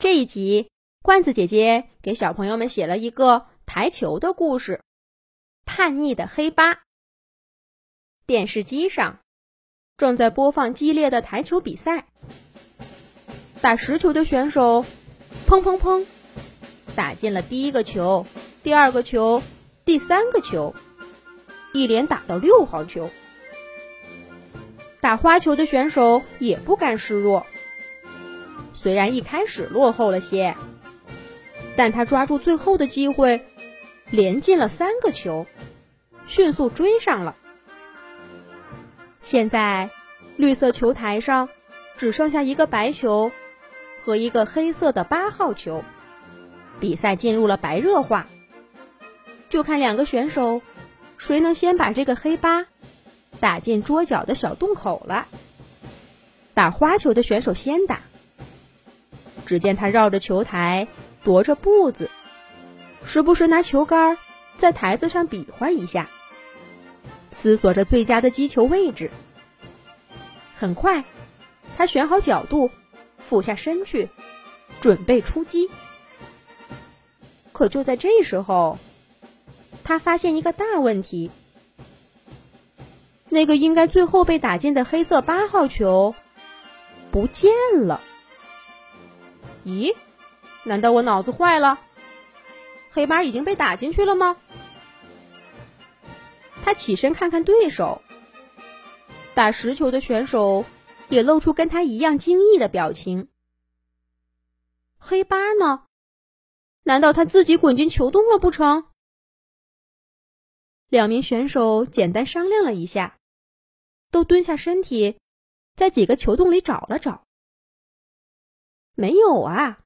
这一集，罐子姐姐给小朋友们写了一个台球的故事。叛逆的黑八。电视机上正在播放激烈的台球比赛。打实球的选手，砰砰砰，打进了第一个球、第二个球、第三个球，一连打到六号球。打花球的选手也不甘示弱。虽然一开始落后了些，但他抓住最后的机会，连进了三个球，迅速追上了。现在，绿色球台上只剩下一个白球和一个黑色的八号球，比赛进入了白热化。就看两个选手谁能先把这个黑八打进桌角的小洞口了。打花球的选手先打。只见他绕着球台踱着步子，时不时拿球杆在台子上比划一下，思索着最佳的击球位置。很快，他选好角度，俯下身去，准备出击。可就在这时候，他发现一个大问题：那个应该最后被打进的黑色八号球不见了。咦，难道我脑子坏了？黑八已经被打进去了吗？他起身看看对手，打实球的选手也露出跟他一样惊异的表情。黑八呢？难道他自己滚进球洞了不成？两名选手简单商量了一下，都蹲下身体，在几个球洞里找了找。没有啊，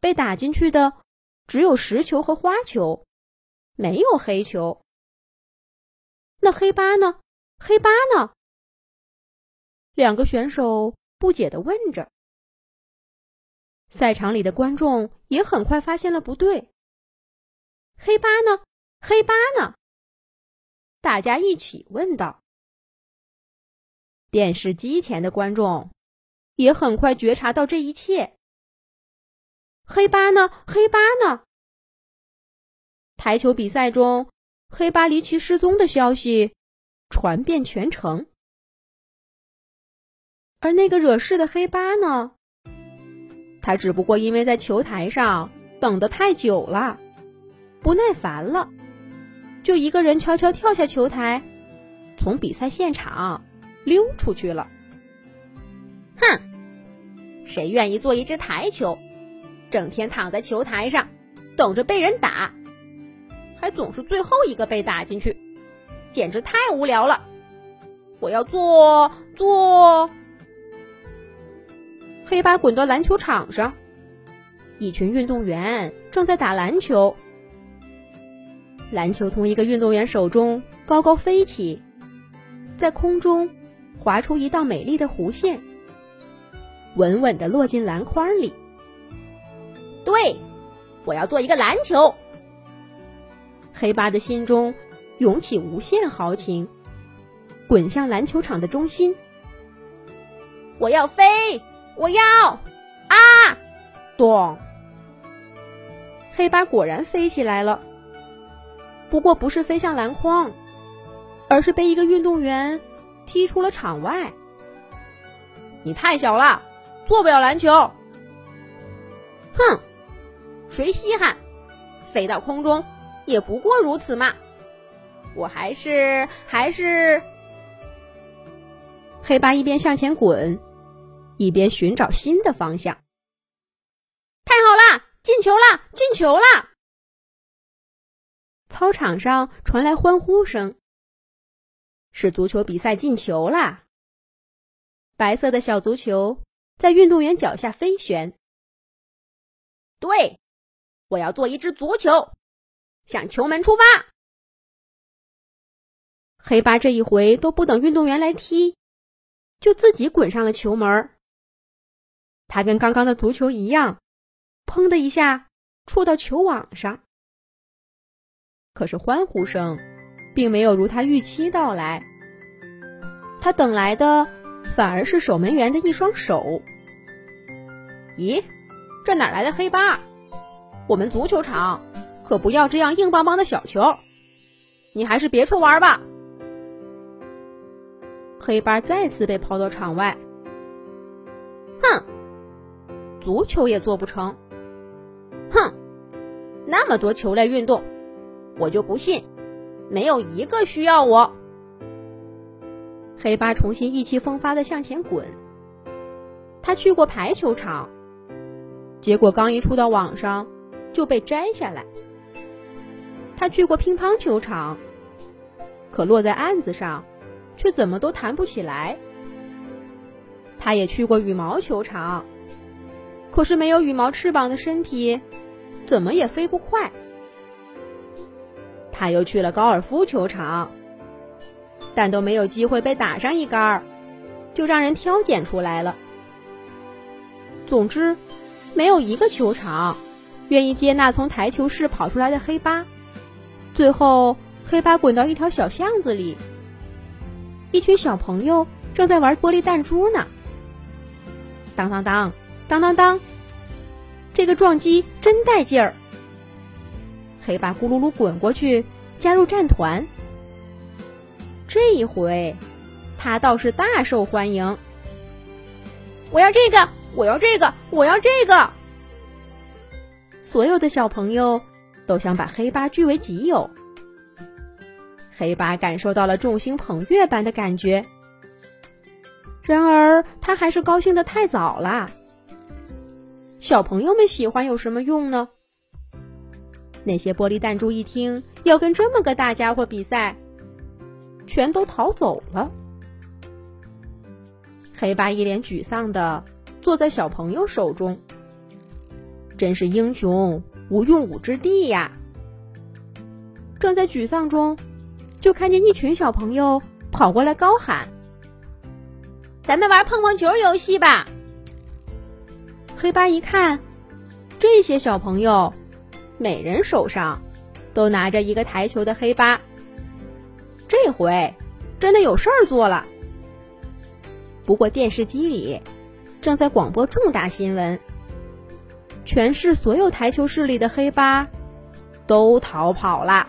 被打进去的只有实球和花球，没有黑球。那黑八呢？黑八呢？两个选手不解的问着。赛场里的观众也很快发现了不对。黑八呢？黑八呢？大家一起问道。电视机前的观众。也很快觉察到这一切。黑八呢？黑八呢？台球比赛中，黑八离奇失踪的消息传遍全城。而那个惹事的黑八呢？他只不过因为在球台上等得太久了，不耐烦了，就一个人悄悄跳下球台，从比赛现场溜出去了。谁愿意做一只台球，整天躺在球台上，等着被人打，还总是最后一个被打进去，简直太无聊了！我要做做。黑八滚到篮球场上，一群运动员正在打篮球。篮球从一个运动员手中高高飞起，在空中划出一道美丽的弧线。稳稳的落进篮筐里。对，我要做一个篮球。黑八的心中涌起无限豪情，滚向篮球场的中心。我要飞，我要啊！咚！黑八果然飞起来了，不过不是飞向篮筐，而是被一个运动员踢出了场外。你太小了。做不了篮球，哼，谁稀罕？飞到空中也不过如此嘛。我还是还是……黑八一边向前滚，一边寻找新的方向。太好了，进球了，进球了！操场上传来欢呼声，是足球比赛进球啦！白色的小足球。在运动员脚下飞旋。对，我要做一只足球，向球门出发。黑八这一回都不等运动员来踢，就自己滚上了球门。他跟刚刚的足球一样，砰的一下触到球网上。可是欢呼声并没有如他预期到来，他等来的。反而是守门员的一双手。咦，这哪来的黑八？我们足球场可不要这样硬邦邦的小球，你还是别处玩吧。黑八再次被抛到场外。哼，足球也做不成。哼，那么多球类运动，我就不信没有一个需要我。黑八重新意气风发的向前滚。他去过排球场，结果刚一触到网上就被摘下来。他去过乒乓球场，可落在案子上，却怎么都弹不起来。他也去过羽毛球场，可是没有羽毛翅膀的身体，怎么也飞不快。他又去了高尔夫球场，但都没有机会被打上一杆儿，就让人挑拣出来了。总之，没有一个球场愿意接纳从台球室跑出来的黑八。最后，黑八滚到一条小巷子里，一群小朋友正在玩玻璃弹珠呢。当当当，当当当，这个撞击真带劲儿！黑八咕噜噜滚过去，加入战团。这一回，他倒是大受欢迎。我要这个。我要这个，我要这个！所有的小朋友都想把黑八据为己有。黑八感受到了众星捧月般的感觉，然而他还是高兴的太早了。小朋友们喜欢有什么用呢？那些玻璃弹珠一听要跟这么个大家伙比赛，全都逃走了。黑八一脸沮丧的。坐在小朋友手中，真是英雄无用武之地呀！正在沮丧中，就看见一群小朋友跑过来高喊：“咱们玩碰碰球游戏吧！”黑八一看，这些小朋友每人手上都拿着一个台球的黑八，这回真的有事儿做了。不过电视机里。正在广播重大新闻，全市所有台球室里的黑八都逃跑了。